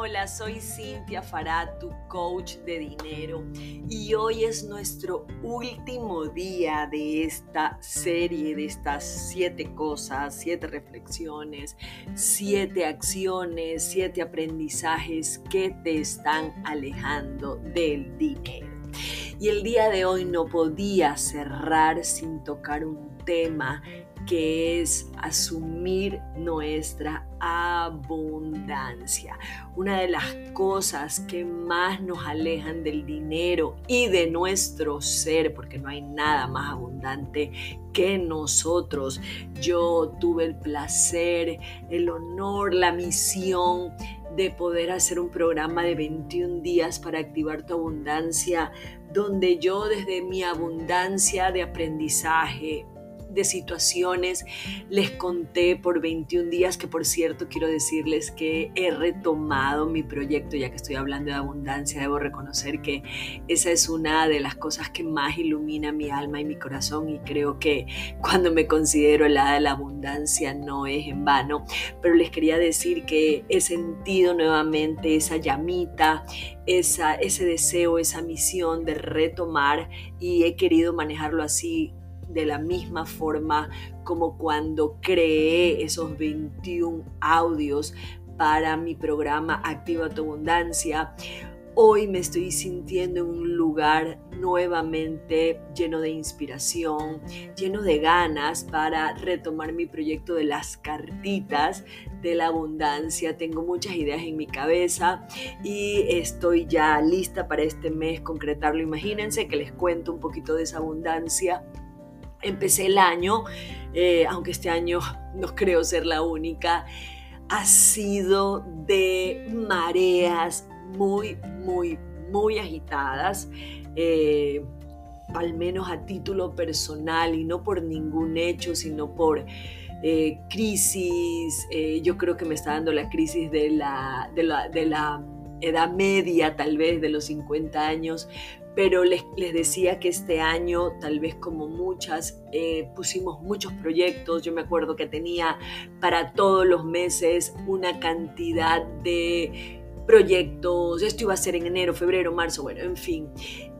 Hola, soy Cintia Farad, tu coach de dinero, y hoy es nuestro último día de esta serie, de estas siete cosas, siete reflexiones, siete acciones, siete aprendizajes que te están alejando del dinero. Y el día de hoy no podía cerrar sin tocar un tema que es asumir nuestra abundancia. Una de las cosas que más nos alejan del dinero y de nuestro ser, porque no hay nada más abundante que nosotros. Yo tuve el placer, el honor, la misión de poder hacer un programa de 21 días para activar tu abundancia, donde yo desde mi abundancia de aprendizaje, de situaciones. Les conté por 21 días que por cierto quiero decirles que he retomado mi proyecto, ya que estoy hablando de abundancia, debo reconocer que esa es una de las cosas que más ilumina mi alma y mi corazón y creo que cuando me considero la de la abundancia no es en vano, pero les quería decir que he sentido nuevamente esa llamita, esa, ese deseo, esa misión de retomar y he querido manejarlo así de la misma forma como cuando creé esos 21 audios para mi programa Activa tu Abundancia. Hoy me estoy sintiendo en un lugar nuevamente lleno de inspiración, lleno de ganas para retomar mi proyecto de las cartitas de la abundancia. Tengo muchas ideas en mi cabeza y estoy ya lista para este mes concretarlo. Imagínense que les cuento un poquito de esa abundancia empecé el año, eh, aunque este año no creo ser la única, ha sido de mareas muy, muy, muy agitadas. Eh, al menos a título personal y no por ningún hecho, sino por eh, crisis. yo creo que me está dando la crisis de la, de la, de la edad media, tal vez de los 50 años, pero les, decía que este año, tal vez como muchas, eh, pusimos muchos proyectos. Yo me acuerdo que tenía para todos los meses una cantidad de proyectos. Esto iba a ser en enero, febrero, marzo, bueno, en fin.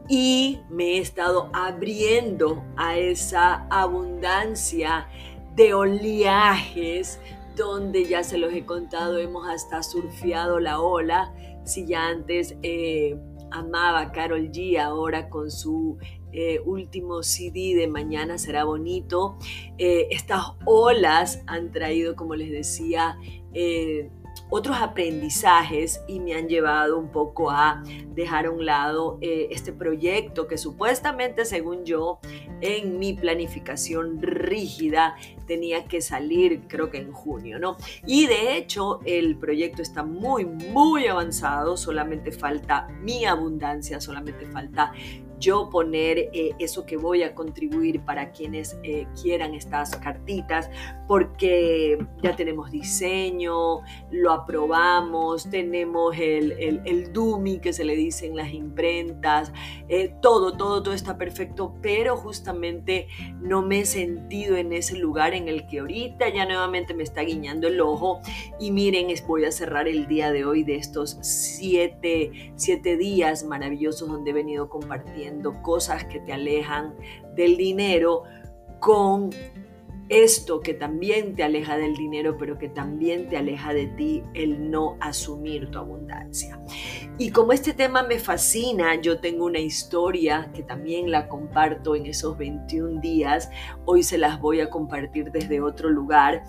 Y me he estado abriendo a esa abundancia de oleajes donde ya se los he contado, hemos hasta surfeado la ola. Si ya antes... Eh, amaba Carol G ahora con su eh, último CD de Mañana será bonito. Eh, estas olas han traído, como les decía, eh, otros aprendizajes y me han llevado un poco a dejar a un lado eh, este proyecto que supuestamente, según yo, en mi planificación rígida tenía que salir, creo que en junio, ¿no? Y de hecho, el proyecto está muy, muy avanzado, solamente falta mi abundancia, solamente falta yo poner eh, eso que voy a contribuir para quienes eh, quieran estas cartitas, porque ya tenemos diseño, lo aprobamos, tenemos el, el, el DUMI que se le dice en las imprentas, eh, todo, todo, todo está perfecto, pero justamente no me he sentido en ese lugar en el que ahorita ya nuevamente me está guiñando el ojo. Y miren, voy a cerrar el día de hoy de estos siete, siete días maravillosos donde he venido compartiendo cosas que te alejan del dinero con esto que también te aleja del dinero, pero que también te aleja de ti, el no asumir tu abundancia. Y como este tema me fascina, yo tengo una historia que también la comparto en esos 21 días. Hoy se las voy a compartir desde otro lugar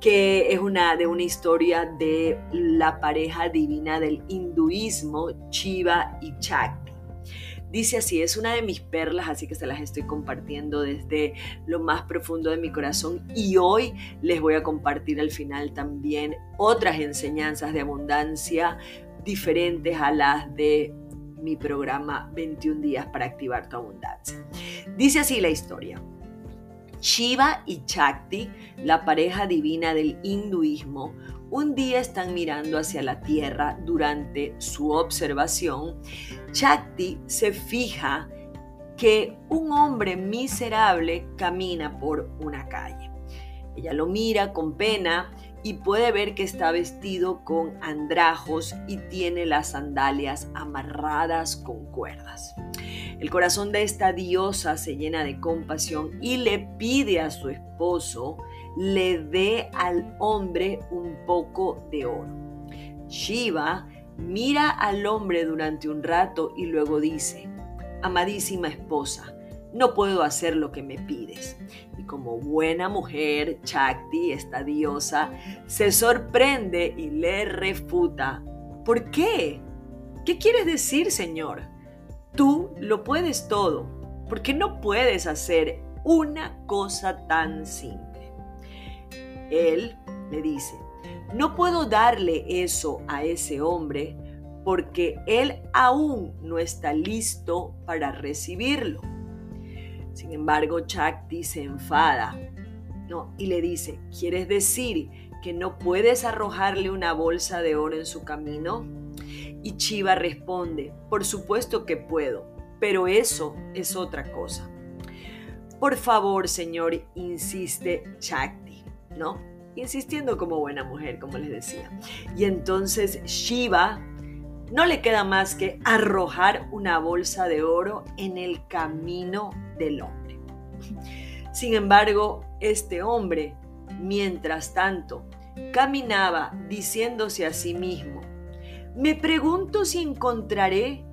que es una de una historia de la pareja divina del hinduismo, Shiva y Chakti. Dice así, es una de mis perlas, así que se las estoy compartiendo desde lo más profundo de mi corazón y hoy les voy a compartir al final también otras enseñanzas de abundancia diferentes a las de mi programa 21 días para activar tu abundancia. Dice así la historia. Shiva y Chakti, la pareja divina del hinduismo, un día están mirando hacia la tierra durante su observación. Chakti se fija que un hombre miserable camina por una calle. Ella lo mira con pena y puede ver que está vestido con andrajos y tiene las sandalias amarradas con cuerdas. El corazón de esta diosa se llena de compasión y le pide a su esposo le dé al hombre un poco de oro. Shiva mira al hombre durante un rato y luego dice, amadísima esposa, no puedo hacer lo que me pides. Y como buena mujer, Chakti, esta diosa, se sorprende y le refuta. ¿Por qué? ¿Qué quieres decir, Señor? Tú lo puedes todo. ¿Por qué no puedes hacer una cosa tan simple? Él le dice, no puedo darle eso a ese hombre porque él aún no está listo para recibirlo. Sin embargo, Chakti se enfada ¿no? y le dice, ¿quieres decir que no puedes arrojarle una bolsa de oro en su camino? Y Chiva responde, por supuesto que puedo, pero eso es otra cosa. Por favor, señor, insiste Chakti, ¿no? Insistiendo como buena mujer, como les decía. Y entonces Shiva no le queda más que arrojar una bolsa de oro en el camino del hombre. Sin embargo, este hombre, mientras tanto, caminaba diciéndose a sí mismo, me pregunto si encontraré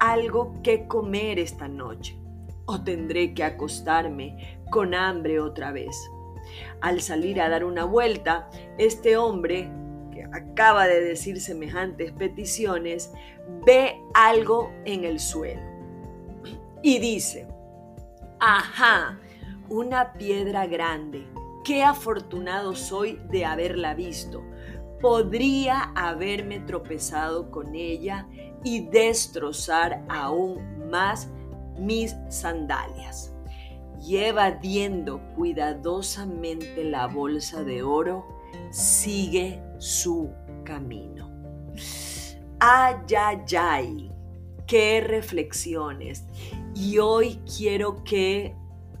algo que comer esta noche o tendré que acostarme con hambre otra vez. Al salir a dar una vuelta, este hombre acaba de decir semejantes peticiones, ve algo en el suelo y dice, ajá, una piedra grande, qué afortunado soy de haberla visto. Podría haberme tropezado con ella y destrozar aún más mis sandalias. Lleva diendo cuidadosamente la bolsa de oro, sigue su camino. Ayayay, qué reflexiones. Y hoy quiero que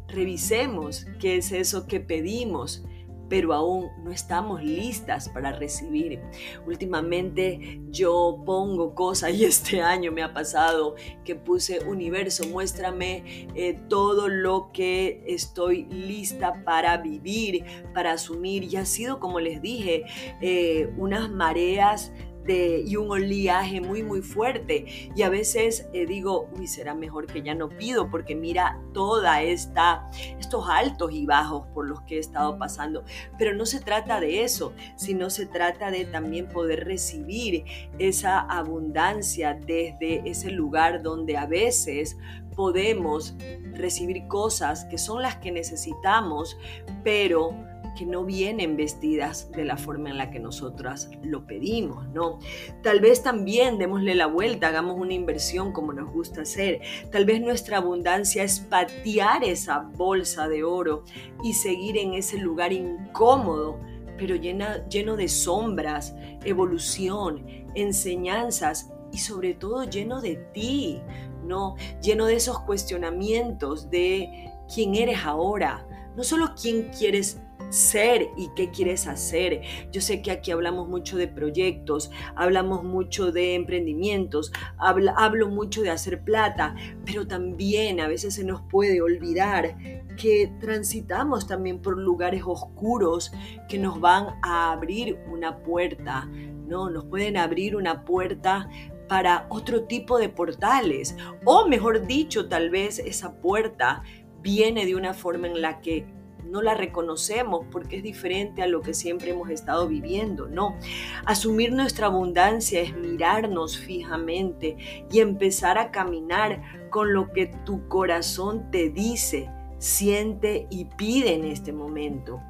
revisemos qué es eso que pedimos, pero aún no estamos listas para recibir. Últimamente yo pongo cosas y este año me ha pasado que puse universo, muéstrame eh, todo lo que estoy lista para vivir, para asumir. Y ha sido, como les dije, eh, unas mareas y un oleaje muy muy fuerte. Y a veces eh, digo, uy, será mejor que ya no pido porque mira toda esta estos altos y bajos por los que he estado pasando, pero no se trata de eso, sino se trata de también poder recibir esa abundancia desde ese lugar donde a veces podemos recibir cosas que son las que necesitamos, pero que no vienen vestidas de la forma en la que nosotras lo pedimos, ¿no? Tal vez también démosle la vuelta, hagamos una inversión como nos gusta hacer. Tal vez nuestra abundancia es patear esa bolsa de oro y seguir en ese lugar incómodo, pero llena, lleno de sombras, evolución, enseñanzas y sobre todo lleno de ti, ¿no? Lleno de esos cuestionamientos de quién eres ahora, no solo quién quieres ser y qué quieres hacer. Yo sé que aquí hablamos mucho de proyectos, hablamos mucho de emprendimientos, hablo mucho de hacer plata, pero también a veces se nos puede olvidar que transitamos también por lugares oscuros que nos van a abrir una puerta, ¿no? Nos pueden abrir una puerta para otro tipo de portales, o mejor dicho, tal vez esa puerta viene de una forma en la que no la reconocemos porque es diferente a lo que siempre hemos estado viviendo, no. Asumir nuestra abundancia es mirarnos fijamente y empezar a caminar con lo que tu corazón te dice, siente y pide en este momento.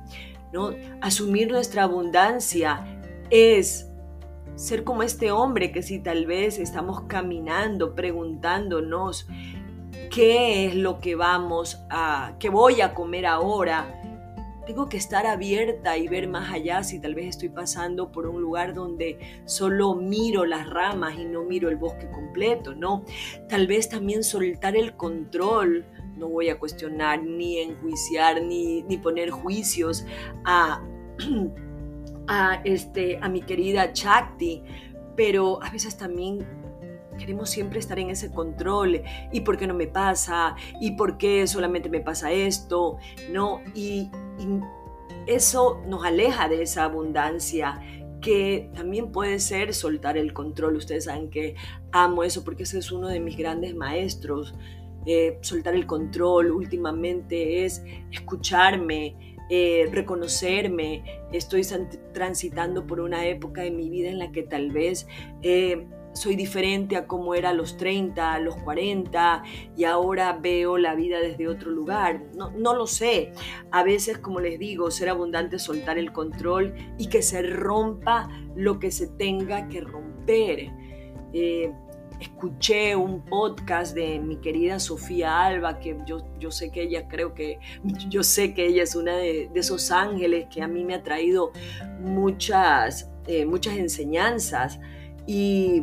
¿no? Asumir nuestra abundancia es ser como este hombre que si tal vez estamos caminando preguntándonos qué es lo que vamos a, qué voy a comer ahora. Tengo que estar abierta y ver más allá si tal vez estoy pasando por un lugar donde solo miro las ramas y no miro el bosque completo, ¿no? Tal vez también soltar el control. No voy a cuestionar ni enjuiciar ni, ni poner juicios a a, este, a mi querida Chakti, pero a veces también queremos siempre estar en ese control y por qué no me pasa y por qué solamente me pasa esto, ¿no? Y, eso nos aleja de esa abundancia que también puede ser soltar el control. Ustedes saben que amo eso porque ese es uno de mis grandes maestros. Eh, soltar el control últimamente es escucharme, eh, reconocerme. Estoy transitando por una época de mi vida en la que tal vez eh, soy diferente a como era a los 30, a los 40 y ahora veo la vida desde otro lugar. No, no lo sé. A veces, como les digo, ser abundante, soltar el control y que se rompa lo que se tenga que romper. Eh, escuché un podcast de mi querida Sofía Alba, que yo, yo sé que ella creo que, yo sé que ella es una de, esos ángeles que a mí me ha traído muchas, eh, muchas enseñanzas. Y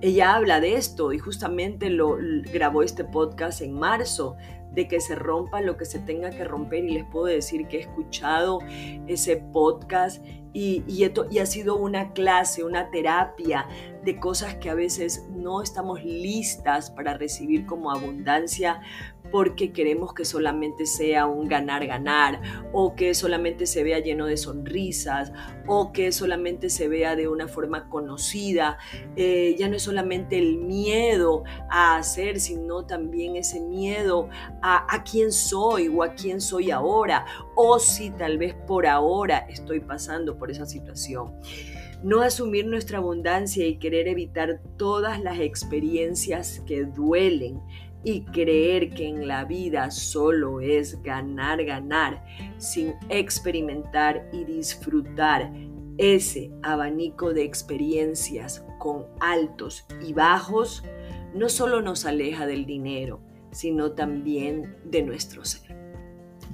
ella habla de esto y justamente lo grabó este podcast en marzo de que se rompa lo que se tenga que romper y les puedo decir que he escuchado ese podcast y, y, ha sido una clase, una terapia de cosas que a veces no estamos listas para recibir como abundancia porque queremos que solamente sea un ganar-ganar o que solamente se vea lleno de sonrisas o que solamente se vea de una forma conocida. Eh, ya no es solamente el miedo a hacer, sino también ese miedo a, a quién soy o a quién soy ahora o si tal vez por ahora estoy pasando por esa situación no asumir nuestra abundancia y querer evitar todas las experiencias que duelen y creer que en la vida solo es ganar, ganar, sin experimentar y disfrutar ese abanico de experiencias con altos y bajos, no solo nos aleja del dinero, sino también de nuestro ser.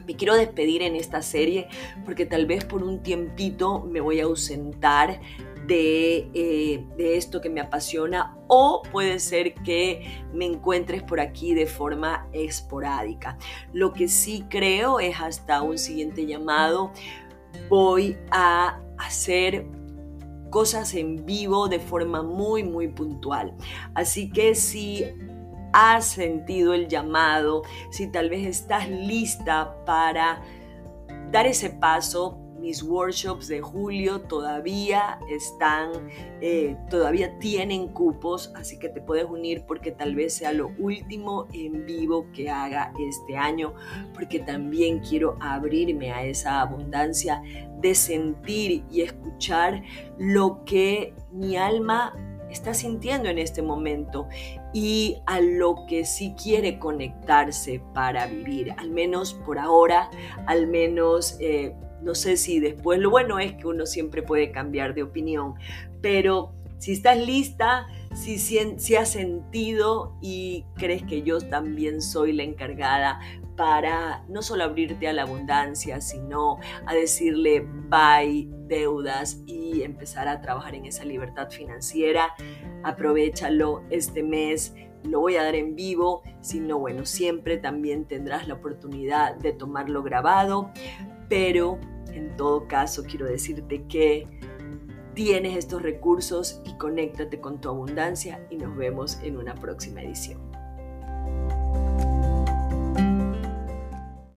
Me quiero despedir en esta serie porque tal vez por un tiempito me voy a ausentar de, eh, de, esto que me apasiona o puede ser que me encuentres por aquí de forma esporádica. Lo que sí creo es hasta un siguiente llamado voy a hacer cosas en vivo de forma muy muy puntual. Así que si has sentido el llamado, si tal vez estás lista para dar ese paso, mis workshops de julio todavía están, eh, todavía tienen cupos, así que te puedes unir porque tal vez sea lo último en vivo que haga este año, porque también quiero abrirme a esa abundancia de sentir y escuchar lo que mi alma está sintiendo en este momento y a lo que sí quiere conectarse para vivir, al menos por ahora, al menos... Eh, no sé si después, lo bueno es que uno siempre puede cambiar de opinión, pero si estás lista, si, si, has sentido y crees que yo también soy la encargada para no solo abrirte a la abundancia, sino a decirle bye deudas y empezar a trabajar en esa libertad financiera, aprovechalo este mes lo voy a dar en vivo, sino bueno, siempre también tendrás la oportunidad de tomarlo grabado, pero en todo caso, quiero decirte que tienes estos recursos y conéctate con tu abundancia y nos vemos en una próxima edición.